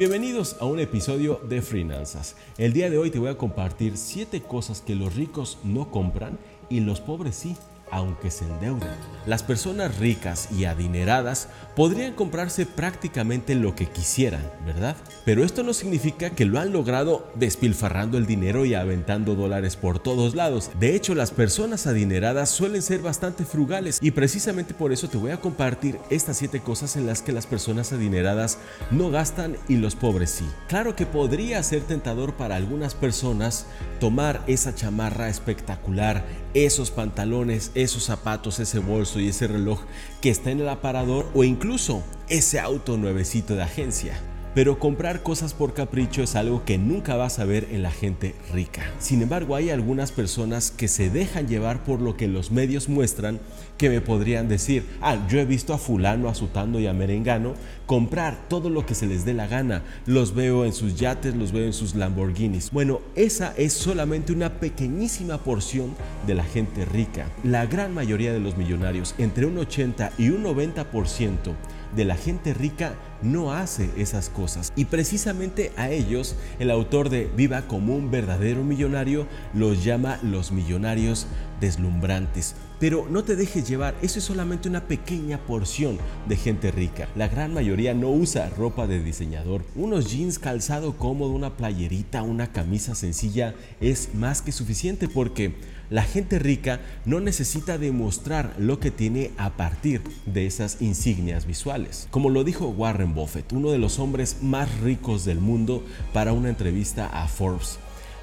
Bienvenidos a un episodio de Finanzas. El día de hoy te voy a compartir 7 cosas que los ricos no compran y los pobres sí aunque se endeuden. Las personas ricas y adineradas podrían comprarse prácticamente lo que quisieran, ¿verdad? Pero esto no significa que lo han logrado despilfarrando el dinero y aventando dólares por todos lados. De hecho, las personas adineradas suelen ser bastante frugales y precisamente por eso te voy a compartir estas 7 cosas en las que las personas adineradas no gastan y los pobres sí. Claro que podría ser tentador para algunas personas tomar esa chamarra espectacular, esos pantalones, esos zapatos, ese bolso y ese reloj que está en el aparador o incluso ese auto nuevecito de agencia. Pero comprar cosas por capricho es algo que nunca vas a ver en la gente rica. Sin embargo, hay algunas personas que se dejan llevar por lo que los medios muestran que me podrían decir, ah, yo he visto a fulano, a sutando y a merengano comprar todo lo que se les dé la gana. Los veo en sus yates, los veo en sus Lamborghinis. Bueno, esa es solamente una pequeñísima porción de la gente rica. La gran mayoría de los millonarios, entre un 80 y un 90%, de la gente rica no hace esas cosas. Y precisamente a ellos, el autor de Viva como un verdadero millonario los llama los millonarios deslumbrantes. Pero no te dejes llevar, eso es solamente una pequeña porción de gente rica. La gran mayoría no usa ropa de diseñador. Unos jeans calzado cómodo, una playerita, una camisa sencilla es más que suficiente porque la gente rica no necesita demostrar lo que tiene a partir de esas insignias visuales. Como lo dijo Warren Buffett, uno de los hombres más ricos del mundo, para una entrevista a Forbes.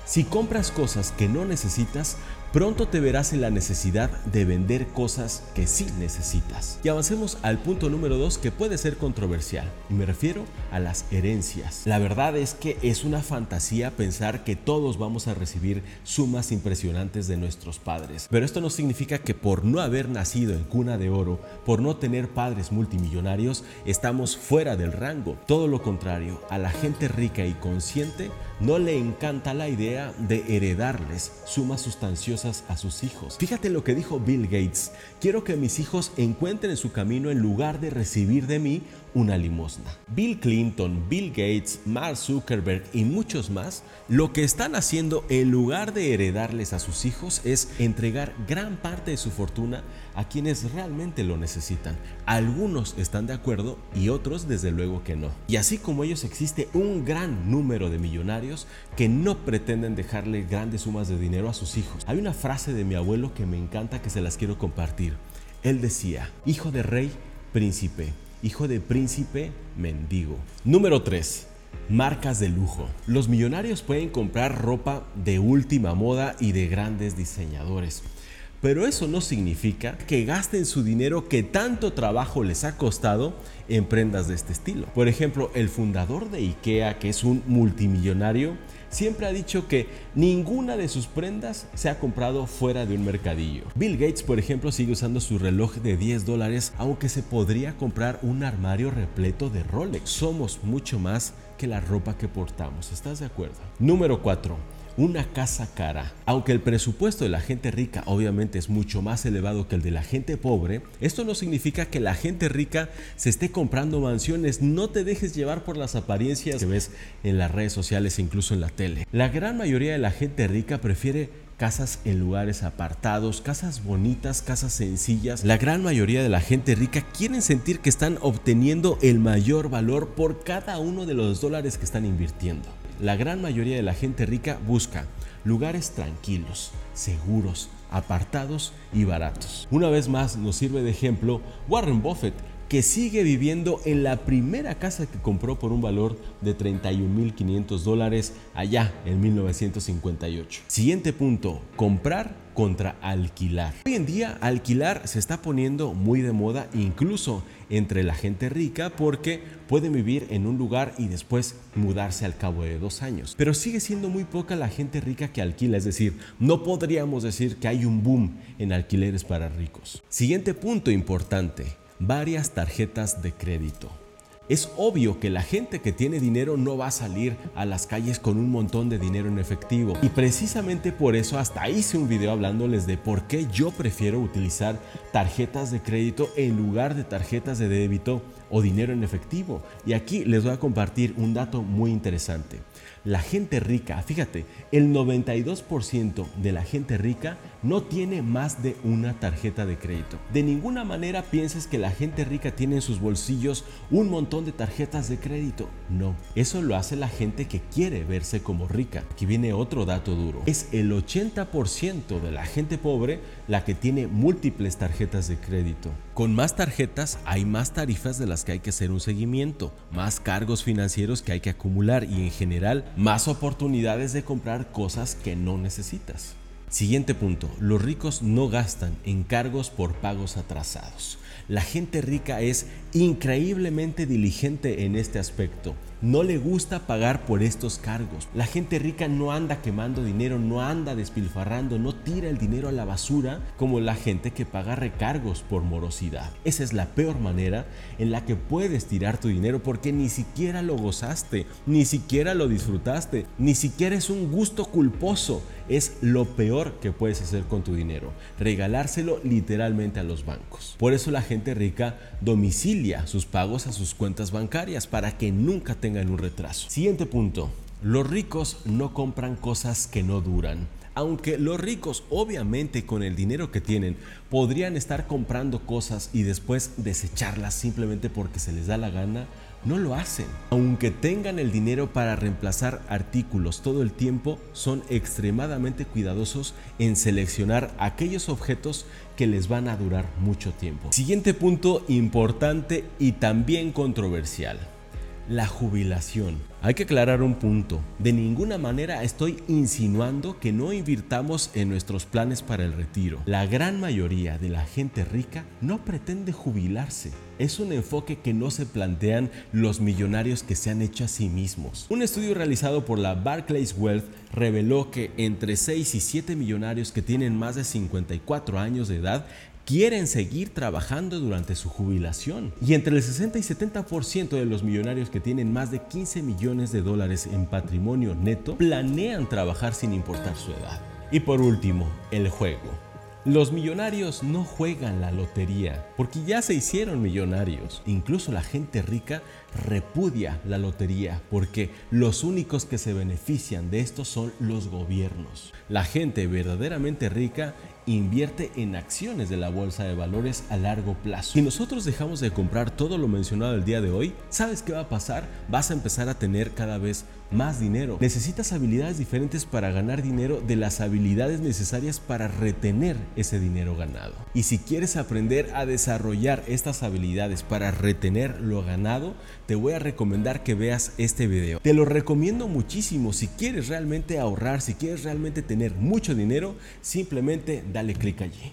Si compras cosas que no necesitas, pronto te verás en la necesidad de vender cosas que sí necesitas. Y avancemos al punto número 2 que puede ser controversial, y me refiero a las herencias. La verdad es que es una fantasía pensar que todos vamos a recibir sumas impresionantes de nuestros padres, pero esto no significa que por no haber nacido en cuna de oro, por no tener padres multimillonarios, estamos fuera del rango. Todo lo contrario, a la gente rica y consciente no le encanta la idea de heredarles sumas sustanciosas a sus hijos. Fíjate lo que dijo Bill Gates, quiero que mis hijos encuentren su camino en lugar de recibir de mí una limosna. Bill Clinton, Bill Gates, Mark Zuckerberg y muchos más, lo que están haciendo en lugar de heredarles a sus hijos es entregar gran parte de su fortuna a quienes realmente lo necesitan. Algunos están de acuerdo y otros desde luego que no. Y así como ellos existe un gran número de millonarios que no pretenden dejarle grandes sumas de dinero a sus hijos. Hay una frase de mi abuelo que me encanta que se las quiero compartir. Él decía, hijo de rey, príncipe hijo de príncipe, mendigo. Número 3. Marcas de lujo. Los millonarios pueden comprar ropa de última moda y de grandes diseñadores. Pero eso no significa que gasten su dinero que tanto trabajo les ha costado en prendas de este estilo. Por ejemplo, el fundador de IKEA, que es un multimillonario, siempre ha dicho que ninguna de sus prendas se ha comprado fuera de un mercadillo. Bill Gates, por ejemplo, sigue usando su reloj de 10 dólares, aunque se podría comprar un armario repleto de Rolex. Somos mucho más que la ropa que portamos, ¿estás de acuerdo? Número 4 una casa cara. Aunque el presupuesto de la gente rica obviamente es mucho más elevado que el de la gente pobre, esto no significa que la gente rica se esté comprando mansiones. No te dejes llevar por las apariencias que ves en las redes sociales e incluso en la tele. La gran mayoría de la gente rica prefiere casas en lugares apartados, casas bonitas, casas sencillas. La gran mayoría de la gente rica quieren sentir que están obteniendo el mayor valor por cada uno de los dólares que están invirtiendo la gran mayoría de la gente rica busca lugares tranquilos, seguros, apartados y baratos. Una vez más nos sirve de ejemplo Warren Buffett, que sigue viviendo en la primera casa que compró por un valor de 31.500 dólares allá en 1958. Siguiente punto, comprar contra alquilar. Hoy en día alquilar se está poniendo muy de moda incluso entre la gente rica porque pueden vivir en un lugar y después mudarse al cabo de dos años. Pero sigue siendo muy poca la gente rica que alquila, es decir, no podríamos decir que hay un boom en alquileres para ricos. Siguiente punto importante, varias tarjetas de crédito. Es obvio que la gente que tiene dinero no va a salir a las calles con un montón de dinero en efectivo. Y precisamente por eso hasta hice un video hablándoles de por qué yo prefiero utilizar tarjetas de crédito en lugar de tarjetas de débito o dinero en efectivo. Y aquí les voy a compartir un dato muy interesante. La gente rica, fíjate, el 92% de la gente rica no tiene más de una tarjeta de crédito. De ninguna manera pienses que la gente rica tiene en sus bolsillos un montón de tarjetas de crédito. No, eso lo hace la gente que quiere verse como rica. Aquí viene otro dato duro. Es el 80% de la gente pobre la que tiene múltiples tarjetas de crédito. Con más tarjetas hay más tarifas de las que hay que hacer un seguimiento, más cargos financieros que hay que acumular y en general más oportunidades de comprar cosas que no necesitas. Siguiente punto, los ricos no gastan en cargos por pagos atrasados. La gente rica es increíblemente diligente en este aspecto. No le gusta pagar por estos cargos. La gente rica no anda quemando dinero, no anda despilfarrando, no tira el dinero a la basura como la gente que paga recargos por morosidad. Esa es la peor manera en la que puedes tirar tu dinero porque ni siquiera lo gozaste, ni siquiera lo disfrutaste, ni siquiera es un gusto culposo. Es lo peor que puedes hacer con tu dinero, regalárselo literalmente a los bancos. Por eso la gente rica domicilia sus pagos a sus cuentas bancarias para que nunca tengan un retraso. Siguiente punto. Los ricos no compran cosas que no duran. Aunque los ricos obviamente con el dinero que tienen podrían estar comprando cosas y después desecharlas simplemente porque se les da la gana, no lo hacen. Aunque tengan el dinero para reemplazar artículos todo el tiempo, son extremadamente cuidadosos en seleccionar aquellos objetos que les van a durar mucho tiempo. Siguiente punto importante y también controversial la jubilación. Hay que aclarar un punto. De ninguna manera estoy insinuando que no invirtamos en nuestros planes para el retiro. La gran mayoría de la gente rica no pretende jubilarse. Es un enfoque que no se plantean los millonarios que se han hecho a sí mismos. Un estudio realizado por la Barclays Wealth reveló que entre 6 y 7 millonarios que tienen más de 54 años de edad quieren seguir trabajando durante su jubilación. Y entre el 60 y 70% de los millonarios que tienen más de 15 de dólares en patrimonio neto planean trabajar sin importar su edad. Y por último, el juego. Los millonarios no juegan la lotería porque ya se hicieron millonarios. Incluso la gente rica repudia la lotería porque los únicos que se benefician de esto son los gobiernos. La gente verdaderamente rica invierte en acciones de la bolsa de valores a largo plazo. Si nosotros dejamos de comprar todo lo mencionado el día de hoy, ¿sabes qué va a pasar? Vas a empezar a tener cada vez más dinero. Necesitas habilidades diferentes para ganar dinero de las habilidades necesarias para retener ese dinero ganado. Y si quieres aprender a desarrollar estas habilidades para retener lo ganado, te voy a recomendar que veas este video. Te lo recomiendo muchísimo si quieres realmente ahorrar, si quieres realmente tener mucho dinero, simplemente dale clic allí.